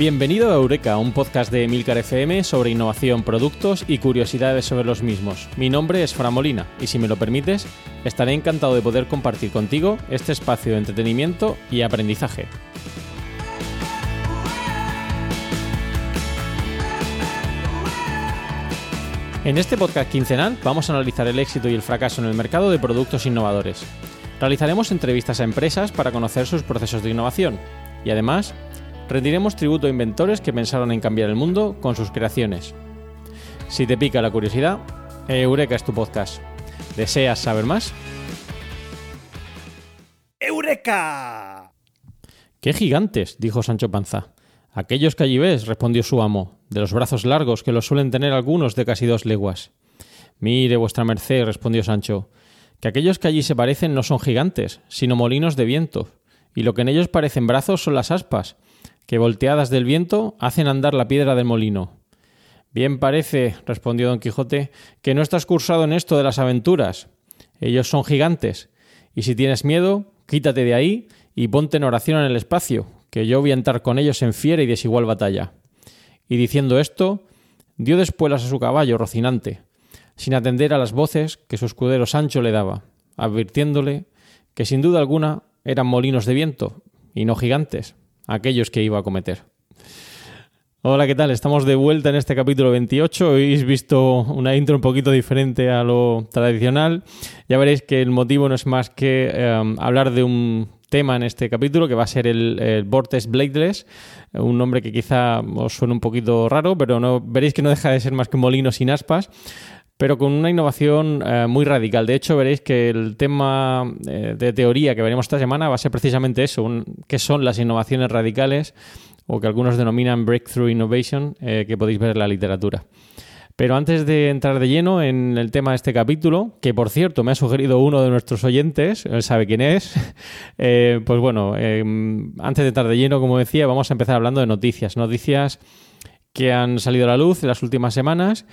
Bienvenido a Eureka, un podcast de Milcar FM sobre innovación, productos y curiosidades sobre los mismos. Mi nombre es Fran Molina y si me lo permites, estaré encantado de poder compartir contigo este espacio de entretenimiento y aprendizaje. En este podcast quincenal vamos a analizar el éxito y el fracaso en el mercado de productos innovadores. Realizaremos entrevistas a empresas para conocer sus procesos de innovación y además rendiremos tributo a inventores que pensaron en cambiar el mundo con sus creaciones. Si te pica la curiosidad, Eureka es tu podcast. ¿Deseas saber más? ¡Eureka! ¡Qué gigantes! dijo Sancho Panza. Aquellos que allí ves, respondió su amo, de los brazos largos que los suelen tener algunos de casi dos leguas. Mire, vuestra merced, respondió Sancho, que aquellos que allí se parecen no son gigantes, sino molinos de viento, y lo que en ellos parecen brazos son las aspas, que volteadas del viento hacen andar la piedra del molino. Bien parece, respondió don Quijote, que no estás cursado en esto de las aventuras. Ellos son gigantes, y si tienes miedo, quítate de ahí y ponte en oración en el espacio, que yo voy a entrar con ellos en fiera y desigual batalla. Y diciendo esto, dio despuelas a su caballo Rocinante, sin atender a las voces que su escudero Sancho le daba, advirtiéndole que sin duda alguna eran molinos de viento y no gigantes, aquellos que iba a cometer. Hola, ¿qué tal? Estamos de vuelta en este capítulo 28. Hoy habéis visto una intro un poquito diferente a lo tradicional. Ya veréis que el motivo no es más que eh, hablar de un tema en este capítulo que va a ser el, el Vortex Bladeless, un nombre que quizá os suene un poquito raro, pero no veréis que no deja de ser más que un molino sin aspas pero con una innovación eh, muy radical. De hecho, veréis que el tema eh, de teoría que veremos esta semana va a ser precisamente eso, un, qué son las innovaciones radicales o que algunos denominan breakthrough innovation, eh, que podéis ver en la literatura. Pero antes de entrar de lleno en el tema de este capítulo, que por cierto me ha sugerido uno de nuestros oyentes, él sabe quién es, pues bueno, eh, antes de entrar de lleno, como decía, vamos a empezar hablando de noticias. Noticias que han salido a la luz en las últimas semanas,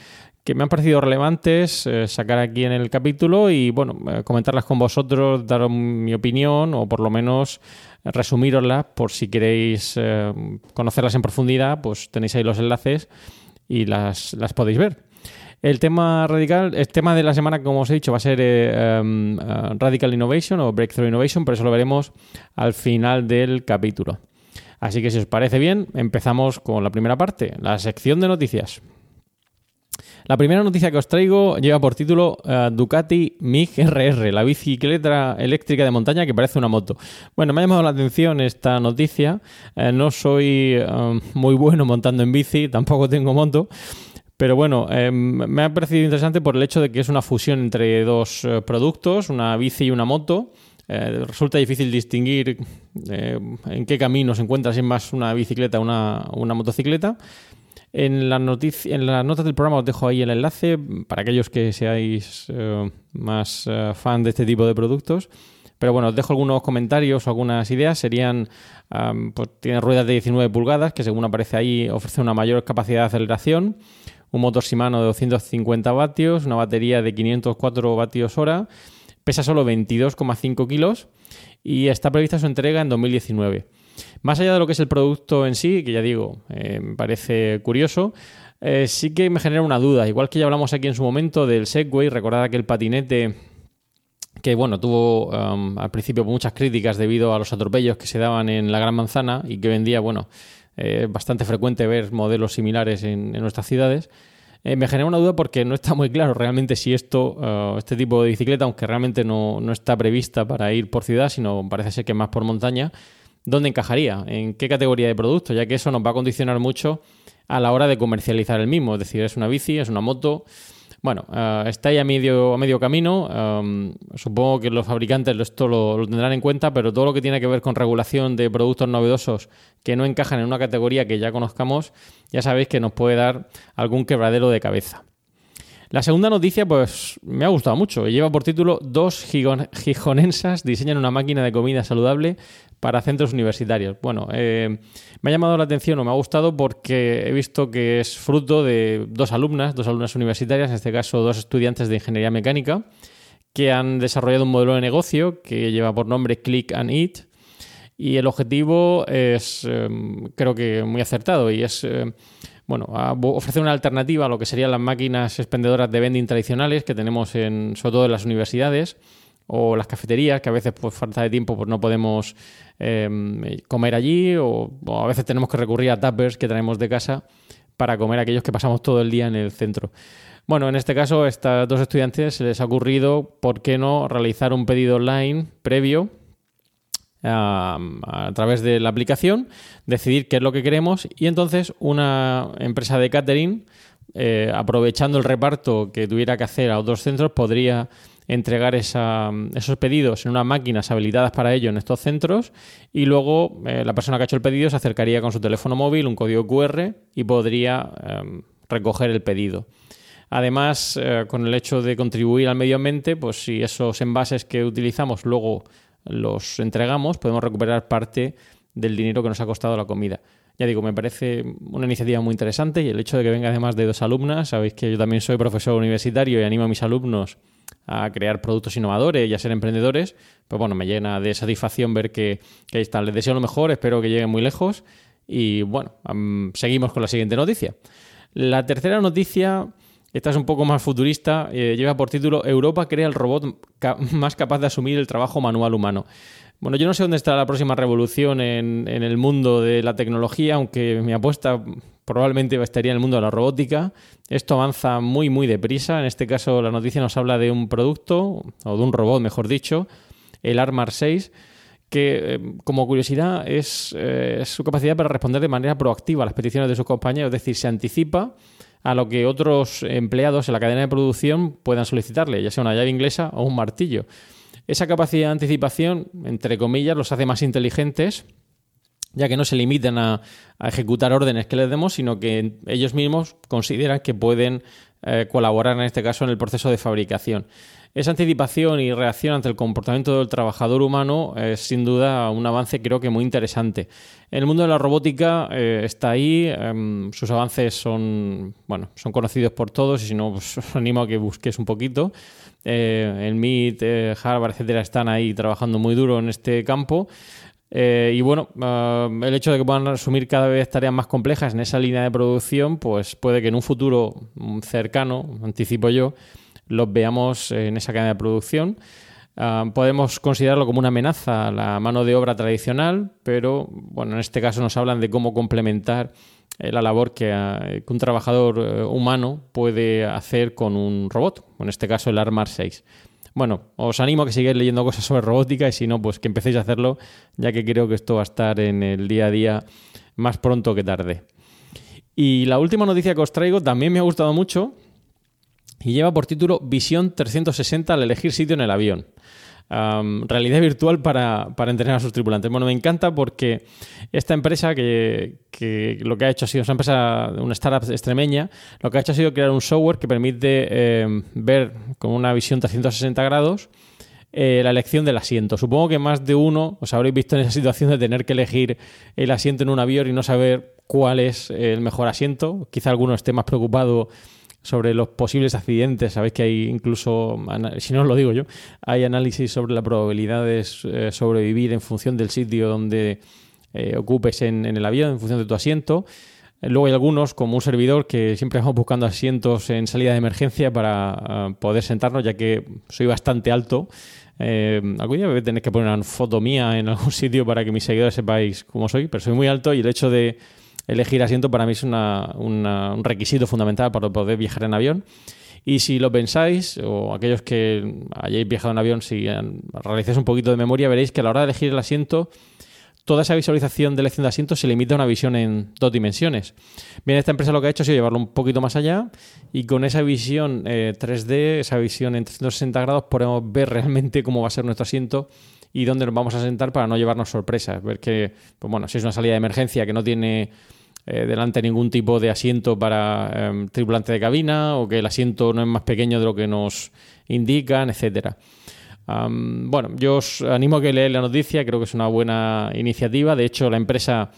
que me han parecido relevantes eh, sacar aquí en el capítulo y bueno, eh, comentarlas con vosotros, daros mi opinión o por lo menos resumiroslas por si queréis eh, conocerlas en profundidad, pues tenéis ahí los enlaces y las, las podéis ver. El tema radical, el tema de la semana, como os he dicho, va a ser uh, Radical Innovation o Breakthrough Innovation, pero eso lo veremos al final del capítulo. Así que si os parece bien, empezamos con la primera parte, la sección de noticias. La primera noticia que os traigo lleva por título eh, Ducati MIG RR, la bicicleta eléctrica de montaña que parece una moto. Bueno, me ha llamado la atención esta noticia. Eh, no soy eh, muy bueno montando en bici, tampoco tengo moto. Pero bueno, me ha parecido interesante por el hecho de que es una fusión entre dos productos, una bici y una moto. Resulta difícil distinguir en qué camino se encuentra, si es más una bicicleta o una motocicleta. En, la noticia, en las notas del programa os dejo ahí el enlace para aquellos que seáis eh, más eh, fan de este tipo de productos. Pero bueno, os dejo algunos comentarios o algunas ideas. Serían, pues tiene ruedas de 19 pulgadas, que según aparece ahí ofrece una mayor capacidad de aceleración, un motor Shimano de 250 vatios, una batería de 504 vatios hora, pesa solo 22,5 kilos y está prevista su entrega en 2019. Más allá de lo que es el producto en sí, que ya digo, eh, me parece curioso, eh, sí que me genera una duda. Igual que ya hablamos aquí en su momento del Segway, recordad aquel patinete que bueno, tuvo um, al principio muchas críticas debido a los atropellos que se daban en la Gran Manzana y que vendía, bueno, eh, bastante frecuente ver modelos similares en, nuestras ciudades. Me genera una duda porque no está muy claro realmente si esto, uh, este tipo de bicicleta, aunque realmente no, no, está prevista para ir por ciudad, sino parece ser que más por montaña, ¿dónde encajaría? ¿En qué categoría de producto? Ya que eso nos va a condicionar mucho a la hora de comercializar el mismo. Es decir, es una bici, es una moto. Bueno, eh, está ahí a medio, a medio camino. Um, supongo que los fabricantes esto lo, lo tendrán en cuenta, pero todo lo que tiene que ver con regulación de productos novedosos que no encajan en una categoría que ya conozcamos, ya sabéis que nos puede dar algún quebradero de cabeza. La segunda noticia, pues me ha gustado mucho. Lleva por título Dos gijonensas diseñan una máquina de comida saludable para centros universitarios. Bueno, eh, me ha llamado la atención o me ha gustado porque he visto que es fruto de dos alumnas, dos alumnas universitarias, en este caso dos estudiantes de ingeniería mecánica, que han desarrollado un modelo de negocio que lleva por nombre Click and Eat. Y el objetivo es, eh, creo que muy acertado, y es eh, bueno, a- ofrecer una alternativa a lo que serían las máquinas expendedoras de vending tradicionales que tenemos en, sobre todo en las universidades o las cafeterías, que a veces por falta de tiempo pues, no podemos eh, comer allí o, a veces tenemos que recurrir a tuppers que traemos de casa para comer aquellos que pasamos todo el día en el centro. Bueno, en este caso, a estas dos estudiantes se les ha ocurrido, ¿por qué no realizar un pedido online previo a, través de la aplicación, decidir qué es lo que queremos y entonces una empresa de catering, eh, aprovechando el reparto que tuviera que hacer a otros centros, podría entregar esos pedidos en unas máquinas habilitadas para ello en estos centros y luego eh, la persona que ha hecho el pedido se acercaría con su teléfono móvil, un código QR y podría eh, recoger el pedido. Además, eh, con el hecho de contribuir al medio ambiente, pues si esos envases que utilizamos luego los entregamos, podemos recuperar parte del dinero que nos ha costado la comida. Ya digo, me parece una iniciativa muy interesante y el hecho de que venga además de dos alumnas, sabéis que yo también soy profesor universitario y animo a mis alumnos a crear productos innovadores y a ser emprendedores, pues bueno, me llena de satisfacción ver que, ahí están. Les deseo lo mejor, espero que lleguen muy lejos y bueno, seguimos con la siguiente noticia. La tercera noticia, esta es un poco más futurista, eh, lleva por título Europa crea el robot más capaz de asumir el trabajo manual humano. Bueno, yo no sé dónde estará la próxima revolución en, el mundo de la tecnología, aunque mi apuesta probablemente estaría en el mundo de la robótica. Esto avanza muy, muy deprisa. En este caso, la noticia nos habla de un producto, o de un robot, mejor dicho, el Armar 6, que eh, como curiosidad es eh, su capacidad para responder de manera proactiva a las peticiones de sus compañeros, es decir, se anticipa a lo que otros empleados en la cadena de producción puedan solicitarle, ya sea una llave inglesa o un martillo. Esa capacidad de anticipación, entre comillas, los hace más inteligentes, ya que no se limitan a, ejecutar órdenes que les demos, sino que ellos mismos consideran que pueden eh, colaborar en este caso en el proceso de fabricación. Esa anticipación y reacción ante el comportamiento del trabajador humano es sin duda un avance creo que muy interesante. El mundo de la robótica eh, está ahí, em, sus avances son, bueno, son conocidos por todos y si no, pues, os animo a que busquéis un poquito. Eh, el MIT, eh, Harvard, etcétera, están ahí trabajando muy duro en este campo. Eh, y bueno, el hecho de que puedan asumir cada vez tareas más complejas en esa línea de producción, pues puede que en un futuro mm, cercano, anticipo yo, los veamos en esa cadena de producción. Ah, podemos considerarlo como una amenaza a la mano de obra tradicional, pero bueno, en este caso nos hablan de cómo complementar eh, la labor que, ah, un trabajador eh, humano puede hacer con un robot, en este caso el Armar 6. Bueno, os animo a que sigáis leyendo cosas sobre robótica y si no, pues que empecéis a hacerlo, ya que creo que esto va a estar en el día a día más pronto que tarde. Y la última noticia que os traigo también me ha gustado mucho y lleva por título Visión 360 al elegir sitio en el avión. Realidad virtual para, para, entrenar a sus tripulantes. Bueno, me encanta porque esta empresa que, que, lo que ha hecho ha sido, es una empresa, una startup extremeña, lo que ha hecho ha sido crear un software que permite eh, ver con una visión 360 grados eh, la elección del asiento. Supongo que más de uno os habréis visto en esa situación de tener que elegir el asiento en un avión y no saber cuál es el mejor asiento. Quizá alguno esté más preocupado sobre los posibles accidentes. Sabéis que hay incluso, si no os lo digo yo, hay análisis sobre la probabilidad de eh, sobrevivir en función del sitio donde eh, ocupes en, el avión, en función de tu asiento. Luego hay algunos, como un servidor, que siempre vamos buscando asientos en salida de emergencia para uh, poder sentarnos, ya que soy bastante alto. Eh, algún día voy que poner una foto mía en algún sitio para que mis seguidores sepáis cómo soy, pero soy muy alto y el hecho de elegir asiento para mí es un requisito fundamental para poder viajar en avión. Y si lo pensáis, o aquellos que hayáis viajado en avión, si realizáis un poquito de memoria, veréis que a la hora de elegir el asiento, toda esa visualización de elección de asientos se limita a una visión en dos dimensiones. Bien, esta empresa lo que ha hecho ha sido llevarlo un poquito más allá y con esa visión eh, 3D, esa visión en 360 grados, podemos ver realmente cómo va a ser nuestro asiento y dónde nos vamos a sentar para no llevarnos sorpresas. Ver que, pues bueno, si es una salida de emergencia que no tiene eh, delante ningún tipo de asiento para eh, tripulante de cabina o que el asiento no es más pequeño de lo que nos indican, etcétera. Bueno, yo os animo a que leáis la noticia, creo que es una buena iniciativa. De hecho, la empresa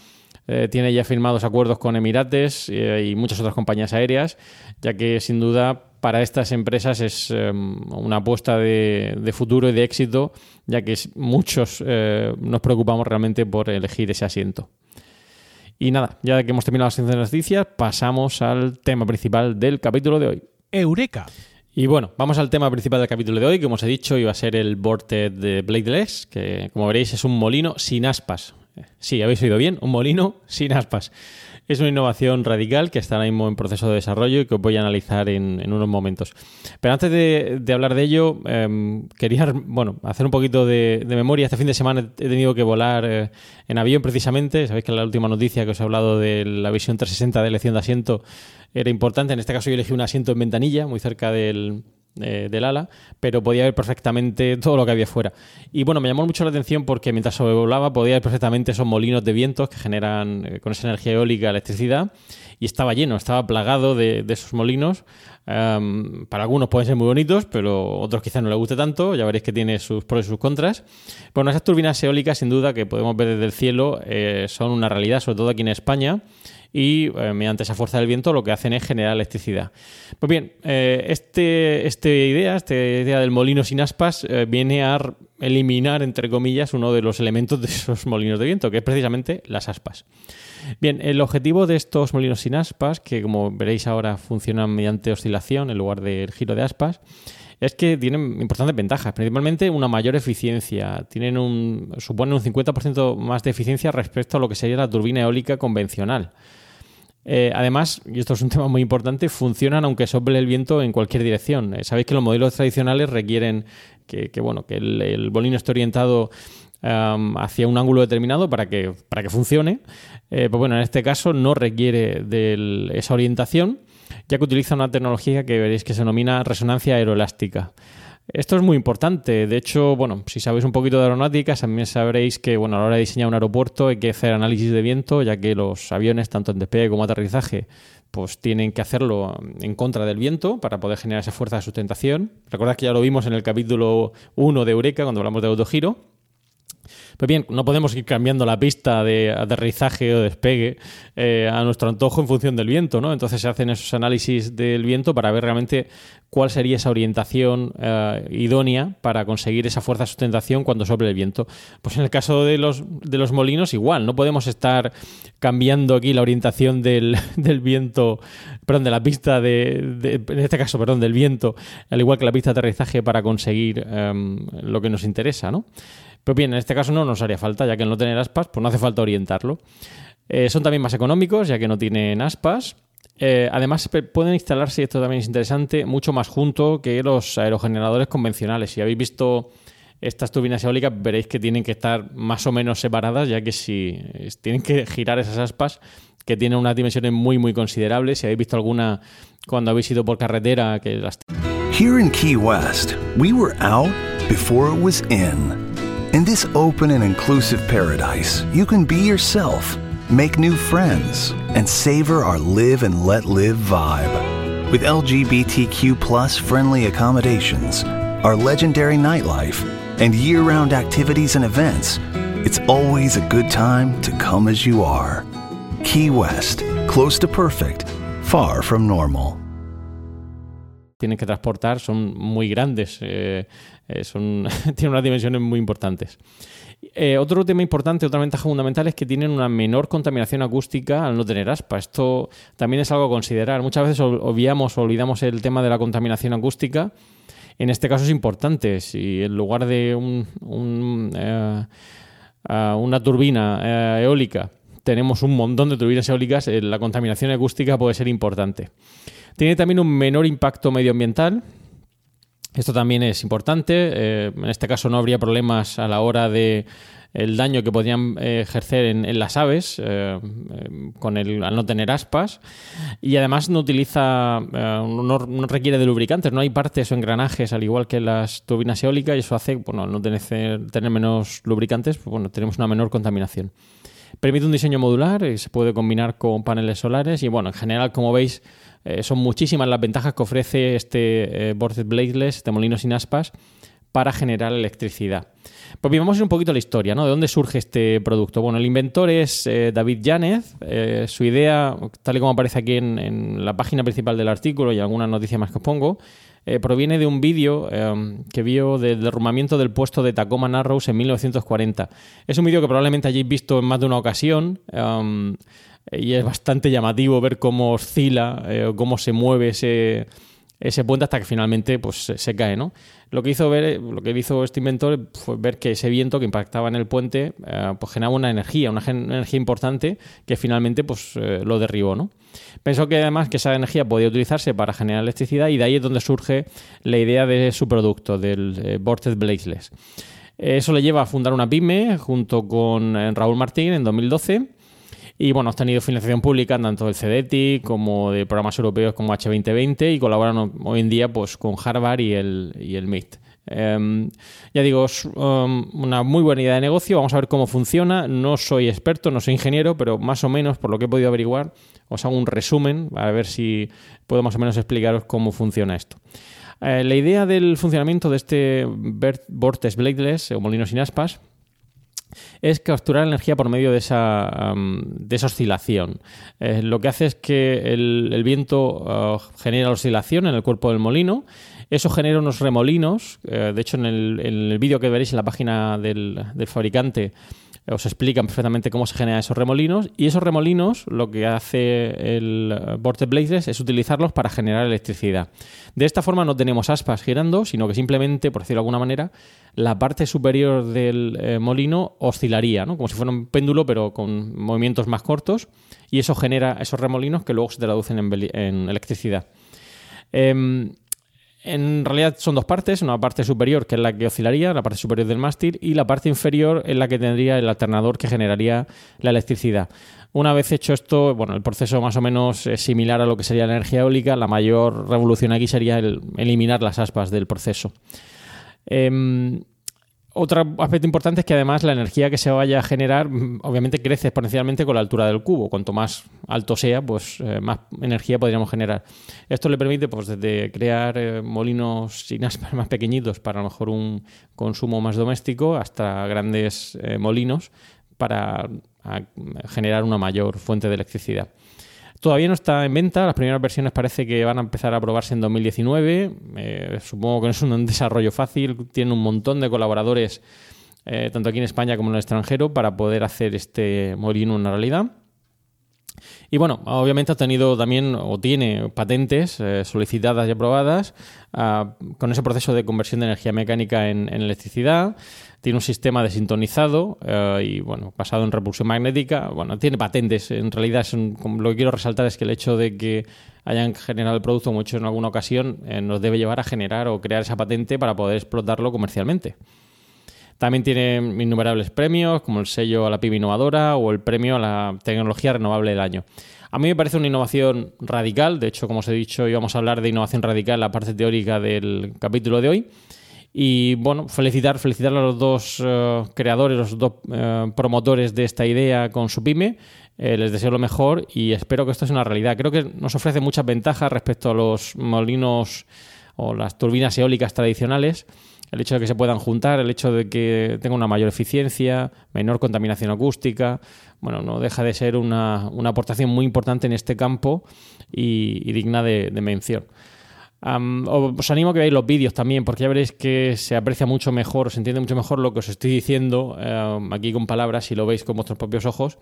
eh, tiene ya firmados acuerdos con Emirates eh, y muchas otras compañías aéreas, ya que sin duda para estas empresas es eh, una apuesta de, futuro y de éxito, ya que muchos eh, nos preocupamos realmente por elegir ese asiento. Y nada, ya que hemos terminado la sección de noticias, pasamos al tema principal del capítulo de hoy. Eureka. Y bueno, vamos al tema principal del capítulo de hoy, que como os he dicho iba a ser el Vortex de Bladeless, que como veréis es un molino sin aspas. Sí, habéis oído bien, un molino sin aspas. Es una innovación radical que está ahora mismo en proceso de desarrollo y que os voy a analizar en, unos momentos. Pero antes de, hablar de ello, em, quería bueno, hacer un poquito de, de memoria. Este fin de semana he tenido que volar eh, en avión precisamente. Sabéis que la última noticia que os he hablado de la visión 360 de elección de asiento era importante. En este caso yo elegí un asiento en ventanilla, muy cerca del, eh, del ala, pero podía ver perfectamente todo lo que había fuera. Y bueno, me llamó mucho la atención porque mientras sobrevolaba podía ver perfectamente esos molinos de vientos que generan eh, con esa energía eólica electricidad y estaba lleno, estaba plagado de, esos molinos. Am, para algunos pueden ser muy bonitos, pero otros quizás no les guste tanto. Ya veréis que tiene sus pros y sus contras. Bueno, esas turbinas eólicas, sin duda, que podemos ver desde el cielo, eh, son una realidad, sobre todo aquí en España y eh, mediante esa fuerza del viento lo que hacen es generar electricidad. Pues bien, eh, este, esta idea, esta idea del molino sin aspas, eh, viene a eliminar, entre comillas, uno de los elementos de esos molinos de viento, que es precisamente las aspas. Bien, el objetivo de estos molinos sin aspas, que como veréis ahora funcionan mediante oscilación en lugar del giro de aspas, es que tienen importantes ventajas, principalmente una mayor eficiencia. Tienen un, suponen un 50% más de eficiencia respecto a lo que sería la turbina eólica convencional. Eh, además, y esto es un tema muy importante, funcionan aunque sople el viento en cualquier dirección. Eh, Sabéis que los modelos tradicionales requieren que, bueno, que el, el molino esté orientado hacia un ángulo determinado para que, para que funcione. Eh, pues bueno, en este caso no requiere de esa orientación, ya que utiliza una tecnología que veréis que se denomina resonancia aeroelástica. Esto es muy importante. De hecho, bueno, si sabéis un poquito de aeronáutica, también sabréis que bueno, a la hora de diseñar un aeropuerto hay que hacer análisis de viento, ya que los aviones, tanto en despegue como aterrizaje, pues tienen que hacerlo en contra del viento para poder generar esa fuerza de sustentación. Recordad que ya lo vimos en el capítulo 1 de Eureka, cuando hablamos de autogiro. Pues bien, no podemos ir cambiando la pista de aterrizaje o despegue eh, a nuestro antojo en función del viento, ¿no? Entonces se hacen esos análisis del viento para ver realmente cuál sería esa orientación eh, idónea para conseguir esa fuerza de sustentación cuando sople el viento. Pues en el caso de los, de los molinos, igual, no podemos estar cambiando aquí la orientación del, del viento, perdón, de la pista de, en este caso, perdón, del viento, al igual que la pista de aterrizaje para conseguir em, lo que nos interesa, ¿no? Pues bien, en este caso no nos haría falta, ya que al no tener aspas, pues no hace falta orientarlo. Eh, son también más económicos, ya que no tienen aspas. Eh, además, pueden instalarse, y esto también es interesante, mucho más junto que los aerogeneradores convencionales. Si habéis visto estas turbinas eólicas, veréis que tienen que estar más o menos separadas, ya que si tienen que girar esas aspas, que tienen unas dimensiones muy, muy considerables. Si habéis visto alguna cuando habéis ido por carretera, que las Here in Key West, we were out before it was in. In this open and inclusive paradise, you can be yourself, make new friends, and savor our live and let live vibe. With LGBTQ plus friendly accommodations, our legendary nightlife, and year round activities and events, it's always a good time to come as you are. Key West, close to perfect, far from normal. tienen que transportar son muy grandes, eh, eh, son, tienen unas dimensiones muy importantes. Eh, otro tema importante, otra ventaja fundamental es que tienen una menor contaminación acústica al no tener aspa. Esto también es algo a considerar. Muchas veces obviamos o olvidamos el tema de la contaminación acústica. En este caso es importante. Si en lugar de un- eh, una turbina eólica tenemos un montón de turbinas eólicas, la contaminación acústica puede ser importante. Tiene también un menor impacto medioambiental. Esto también es importante. eh, en este caso no habría problemas a la hora de el daño que podrían eh, ejercer en, las aves eh, con el, al no tener aspas. Y además no utiliza no, no requiere de lubricantes. No hay partes o engranajes al igual que las turbinas eólicas y eso hace bueno al no tener, tener menos lubricantes pues bueno tenemos una menor contaminación. Permite un diseño modular y se puede combinar con paneles solares y bueno en general como veis eh, son muchísimas las ventajas que ofrece este eh, Bladeless, este molino sin aspas, para generar electricidad. Pues bien, vamos a ir un poquito la historia, ¿no? ¿De dónde surge este producto? Bueno, el inventor es eh, David Yanez. Eh, su idea, tal y como aparece aquí en, la página principal del artículo y alguna noticia más que os pongo, proviene de un vídeo eh, que vio del derrumbamiento del puesto de Tacoma Narrows en 1940. Es un vídeo que probablemente hayáis visto en más de una ocasión. Um, y es bastante llamativo ver cómo oscila, eh, cómo se mueve ese, ese puente hasta que finalmente pues, se, cae. ¿no? Lo, que hizo ver, lo que hizo este inventor fue ver que ese viento que impactaba en el puente eh, pues generaba una energía, una, energía importante que finalmente pues, eh, lo derribó. ¿no? Pensó que además que esa energía podía utilizarse para generar electricidad y de ahí es donde surge la idea de su producto, del Vortex Blazeless. Eso le lleva a fundar una pyme junto con Raúl Martín en 2012 y bueno, ha tenido financiación pública tanto del CDTI como de programas europeos como H2020 y colaboran hoy en día pues, con Harvard y el, y MIT. Um, ya digo, es um, una muy buena idea de negocio. Vamos a ver cómo funciona. No soy experto, no soy ingeniero, pero más o menos, por lo que he podido averiguar, os hago un resumen para ver si puedo más o menos explicaros cómo funciona esto. Eh, la idea del funcionamiento de este Vortex Bladeless o molino sin aspas es capturar energía por medio de esa, de esa oscilación. Eh, lo que hace es que el, viento uh, genera oscilación en el cuerpo del molino. Eso genera unos remolinos. Eh, de hecho, en el, vídeo que veréis en la página del fabricante os explican perfectamente cómo se generan esos remolinos y esos remolinos lo que hace el Vortex Blazes es utilizarlos para generar electricidad. De esta forma no tenemos aspas girando, sino que simplemente, por decirlo de alguna manera, la parte superior del eh, molino oscilaría, ¿no? como si fuera un péndulo pero con movimientos más cortos y eso genera esos remolinos que luego se traducen en, electricidad. Eh, en realidad son dos partes, una parte superior que es la que oscilaría, la parte superior del mástil, y la parte inferior es la que tendría el alternador que generaría la electricidad. Una vez hecho esto, bueno, el proceso más o menos es similar a lo que sería la energía eólica, la mayor revolución aquí sería el eliminar las aspas del proceso. Eh, otro aspecto importante es que además la energía que se vaya a generar obviamente crece exponencialmente con la altura del cubo. Cuanto más alto sea, pues eh, más energía podríamos generar. Esto le permite pues desde crear eh, molinos sin aspas más pequeñitos para a lo mejor un consumo más doméstico hasta grandes eh, molinos para generar una mayor fuente de electricidad. Todavía no está en venta, las primeras versiones parece que van a empezar a probarse en 2019. Eh, supongo que no es un desarrollo fácil, tiene un montón de colaboradores, eh, tanto aquí en España como en el extranjero, para poder hacer este molino una realidad. Y bueno, obviamente ha tenido también o tiene patentes eh, solicitadas y aprobadas uh, con ese proceso de conversión de energía mecánica en, electricidad. Tiene un sistema desintonizado uh, y bueno, basado en repulsión magnética. Bueno, tiene patentes. En realidad, es un, lo que quiero resaltar es que el hecho de que hayan generado el producto, hecho en alguna ocasión, eh, nos debe llevar a generar o crear esa patente para poder explotarlo comercialmente. También tiene innumerables premios, como el sello a la PIB innovadora o el premio a la tecnología renovable del año. A mí me parece una innovación radical, de hecho, como os he dicho, íbamos a hablar de innovación radical en la parte teórica del capítulo de hoy. Y bueno, felicitar, felicitar a los dos uh, creadores, los dos uh, promotores de esta idea con su pyme. Eh, les deseo lo mejor y espero que esto sea una realidad. Creo que nos ofrece muchas ventajas respecto a los molinos o las turbinas eólicas tradicionales el hecho de que se puedan juntar, el hecho de que tenga una mayor eficiencia, menor contaminación acústica, bueno, no deja de ser una, aportación muy importante en este campo y, digna de, mención. Os animo a que veáis los vídeos también, porque ya veréis que se aprecia mucho mejor, se entiende mucho mejor lo que os estoy diciendo aquí con palabras si lo veis con vuestros propios ojos.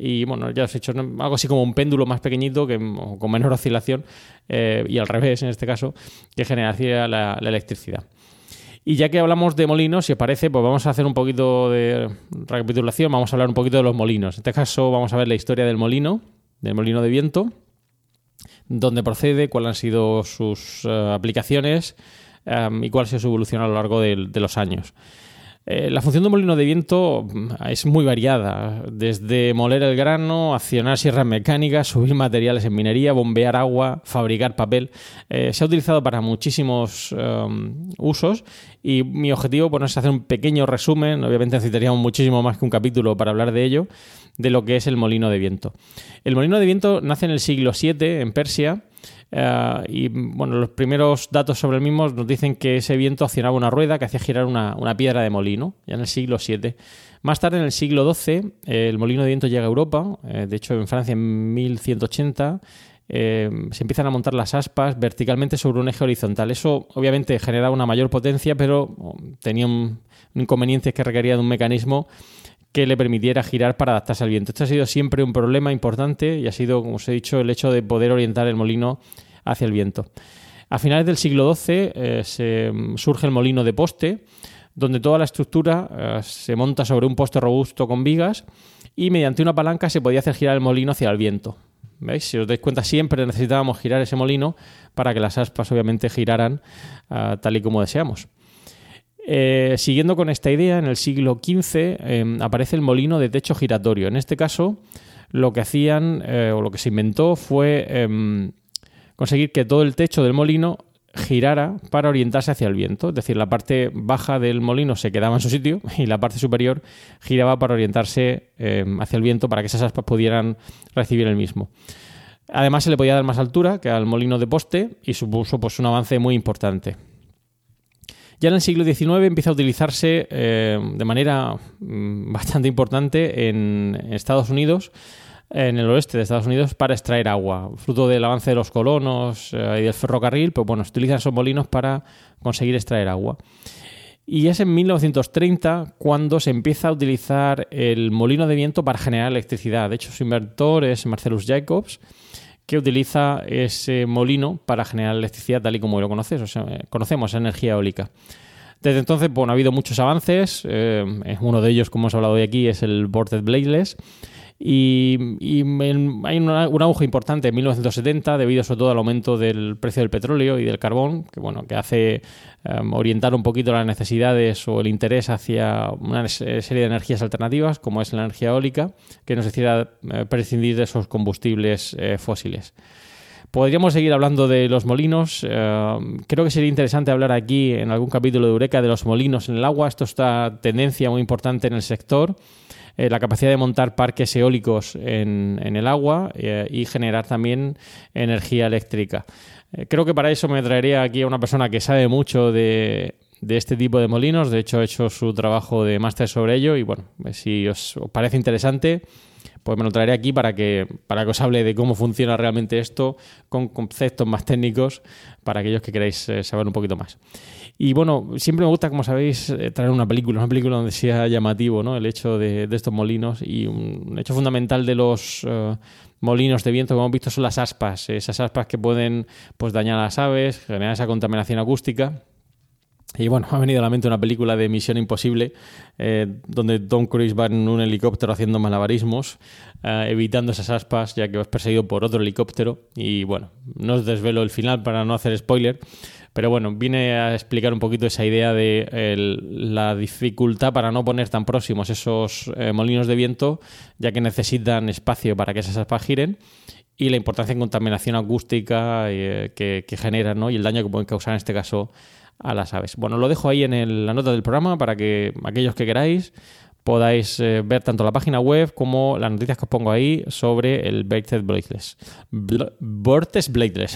Y bueno, ya os he hecho algo así como un péndulo más pequeñito, que, con menor oscilación, eh, y al revés en este caso, que generaría la electricidad. Y ya que hablamos de molinos, si os parece, pues vamos a hacer un poquito de recapitulación, vamos a hablar un poquito de los molinos. En este caso vamos a ver la historia del molino, del molino de viento, dónde procede, cuáles han sido sus uh, aplicaciones, um, y cuál ha sido su evolución a lo largo de los años. Eh, la función de un molino de viento mm, es muy variada, desde moler el grano, accionar sierras mecánicas, subir materiales en minería, bombear agua, fabricar papel. Eh, se ha utilizado para muchísimos um, usos y mi objetivo bueno, es hacer un pequeño resumen, obviamente necesitaríamos muchísimo más que un capítulo para hablar de ello, de lo que es el molino de viento. El molino de viento nace en el siglo VII en Persia eh, y bueno, los primeros datos sobre el mismo nos dicen que ese viento accionaba una rueda que hacía girar una, una piedra de molino, ya en el siglo VII. Más tarde, en el siglo XII, eh, el molino de viento llega a Europa, eh, de hecho en Francia en 1180. eh, se empiezan a montar las aspas verticalmente sobre un eje horizontal. Eso obviamente generaba una mayor potencia, pero oh, tenía un, un inconveniente que requería de un mecanismo que le permitiera girar para adaptarse al viento. Este ha sido siempre un problema importante y ha sido, como os he dicho, el hecho de poder orientar el molino hacia el viento. A finales del siglo XII eh, se, surge el molino de poste, donde toda la estructura eh, se monta sobre un poste robusto con vigas y mediante una palanca se podía hacer girar el molino hacia el viento. ¿Veis? Si os dais cuenta, siempre necesitábamos girar ese molino para que las aspas obviamente giraran ah, tal y como deseamos. Eh, siguiendo con esta idea, en el siglo XV eh, aparece el molino de techo giratorio. En este caso, lo que hacían eh, o lo que se inventó fue em, conseguir que todo el techo del molino girara para orientarse hacia el viento. Es decir, la parte baja del molino se quedaba en su sitio y la parte superior giraba para orientarse em, hacia el viento para que esas aspas pudieran recibir el mismo. Además, se le podía dar más altura que al molino de poste y supuso pues, un avance muy importante. Ya en el siglo XIX empieza a utilizarse eh, de manera mm, bastante importante en Estados Unidos, en el oeste de Estados Unidos, para extraer agua. Fruto del avance de los colonos eh, y del ferrocarril, pues bueno, se utilizan esos molinos para conseguir extraer agua. Y es en 1930 cuando se empieza a utilizar el molino de viento para generar electricidad. De hecho, su inventor es Marcellus Jacobs, que utiliza ese molino para generar electricidad tal y como lo conoces, o sea, eh, conocemos, energía eólica. Desde entonces, bueno, ha habido muchos avances. eh, uno de ellos, como hemos hablado hoy aquí, es el Boarded Bladeless. Y, hay un auge importante en 1970 debido sobre todo al aumento del precio del petróleo y del carbón, que bueno, que hace eh, orientar un poquito las necesidades o el interés hacia una se- serie de energías alternativas, como es la energía eólica, que nos hiciera eh, prescindir de esos combustibles eh, fósiles. Podríamos seguir hablando de los molinos. eh, creo que sería interesante hablar aquí en algún capítulo de Eureka de los molinos en el agua. Esto está tendencia muy importante en el sector. Eh, la capacidad de montar parques eólicos en, en el agua eh, y generar también energía eléctrica. Eh, creo que para eso me traería aquí a una persona que sabe mucho de, de este tipo de molinos. De hecho, ha hecho su trabajo de máster sobre ello y bueno, si os parece interesante, pues me lo traeré aquí para que, para que os hable de cómo funciona realmente esto con conceptos más técnicos para aquellos que queráis eh, saber un poquito más. Y bueno, siempre me gusta, como sabéis, eh, traer una película, una película donde sea llamativo ¿no? el hecho de, estos molinos y un hecho fundamental de los eh, molinos de viento que hemos visto son las aspas, esas aspas que pueden pues, dañar a las aves, generar esa contaminación acústica. Y bueno, me ha venido a la mente una película de Misión Imposible, eh, donde Tom Cruise va en un helicóptero haciendo malabarismos, eh, evitando esas aspas, ya que es perseguido por otro helicóptero. Y bueno, no os desvelo el final para no hacer spoiler, pero bueno, viene a explicar un poquito esa idea de la dificultad para no poner tan próximos esos eh, molinos de viento, ya que necesitan espacio para que esas aspas giren y la importancia en contaminación acústica eh, que, generan ¿no? y el daño que pueden causar en este caso a las aves. Bueno, lo dejo ahí en la nota del programa para que aquellos que queráis podáis eh, ver tanto la página web como las noticias que os pongo ahí sobre el Vortex Bladeless. Bl- Bladeless.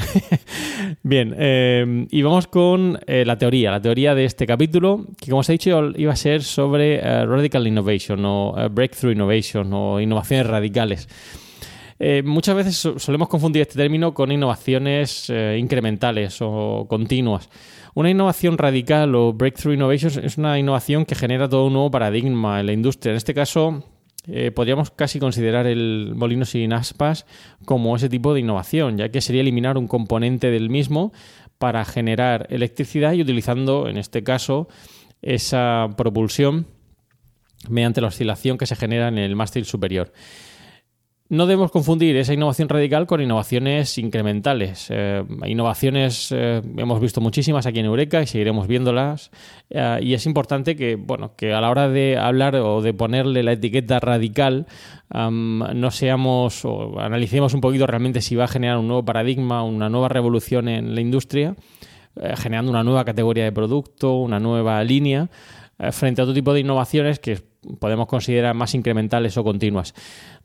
Bien, eh, y vamos con eh, la teoría, la teoría de este capítulo, que como os he dicho iba a ser sobre Radical Innovation o Breakthrough Innovation o innovaciones radicales. Muchas veces so- solemos confundir este término con innovaciones incrementales o continuas. Una innovación radical o breakthrough innovation es una innovación que genera todo un nuevo paradigma en la industria. En este caso, eh, podríamos casi considerar el molino sin aspas como ese tipo de innovación, ya que sería eliminar un componente del mismo para generar electricidad y utilizando, en este caso, esa propulsión mediante la oscilación que se genera en el mástil superior. No debemos confundir esa innovación radical con innovaciones incrementales. Eh, innovaciones eh, hemos visto muchísimas aquí en Eureka y seguiremos viéndolas. Eh, y es importante que, bueno, que a la hora de hablar o de ponerle la etiqueta radical, no seamos o analicemos un poquito realmente si va a generar un nuevo paradigma, una nueva revolución en la industria, generando una nueva categoría de producto, una nueva línea, frente a otro tipo de innovaciones que podemos considerar más incrementales o continuas.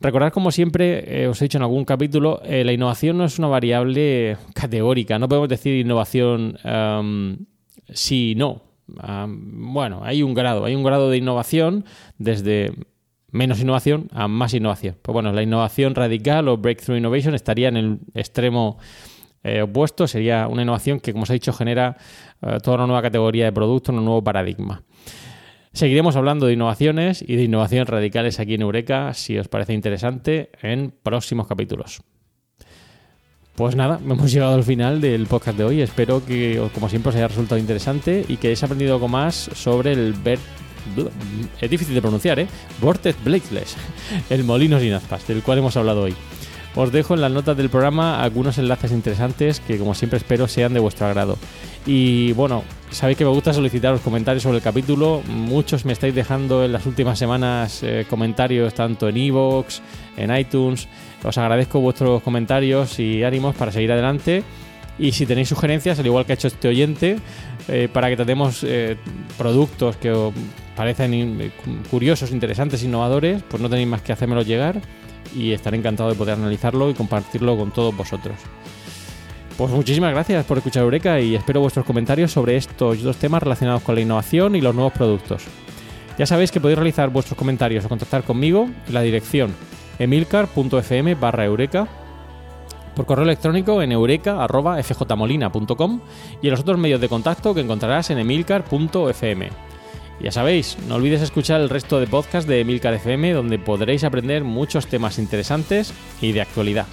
Recordad, como siempre, eh, os he dicho en algún capítulo, eh, la innovación no es una variable categórica. No podemos decir innovación sí y no. bueno, hay un grado, hay un grado de innovación desde menos innovación a más innovación. Pues bueno, la innovación radical o breakthrough innovation estaría en el extremo eh, opuesto, sería una innovación que, como os he dicho, genera toda una nueva categoría de producto, un nuevo paradigma. Seguiremos hablando de innovaciones y de innovaciones radicales aquí en Eureka, si os parece interesante, en próximos capítulos. Pues nada, hemos llegado al final del podcast de hoy. Espero que, como siempre, os haya resultado interesante y que hayáis aprendido algo más sobre el ver. Es difícil de pronunciar, ¿eh? Vortex Blakeless, el molino sin aspas, del cual hemos hablado hoy. Os dejo en las notas del programa algunos enlaces interesantes que, como siempre, espero sean de vuestro agrado. Y bueno, sabéis que me gusta solicitar los comentarios sobre el capítulo. Muchos me estáis dejando en las últimas semanas eh, comentarios tanto en iVoox, en iTunes. Os agradezco vuestros comentarios y ánimos para seguir adelante. Y si tenéis sugerencias, al igual que ha hecho este oyente, eh, para que tratemos eh, productos que os parecen curiosos, interesantes, innovadores, pues no tenéis más que hacérmelo llegar y estaré encantado de poder analizarlo y compartirlo con todos vosotros. Pues muchísimas gracias por escuchar Eureka y espero vuestros comentarios sobre estos dos temas relacionados con la innovación y los nuevos productos. Ya sabéis que podéis realizar vuestros comentarios o contactar conmigo en la dirección emilcar.fm barra eureka, por correo electrónico en eureka.fjmolina.com y en los otros medios de contacto que encontrarás en emilcar.fm. Ya sabéis, no olvides escuchar el resto de podcasts de Emilcar FM donde podréis aprender muchos temas interesantes y de actualidad.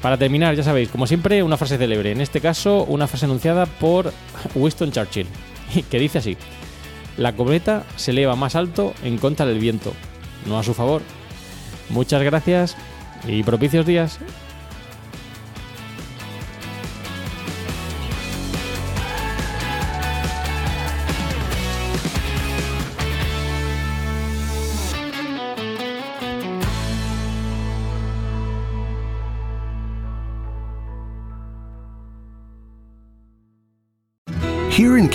Para terminar, ya sabéis, como siempre, una frase célebre, en este caso una frase anunciada por Winston Churchill, que dice así, la cometa se eleva más alto en contra del viento, no a su favor. Muchas gracias y propicios días.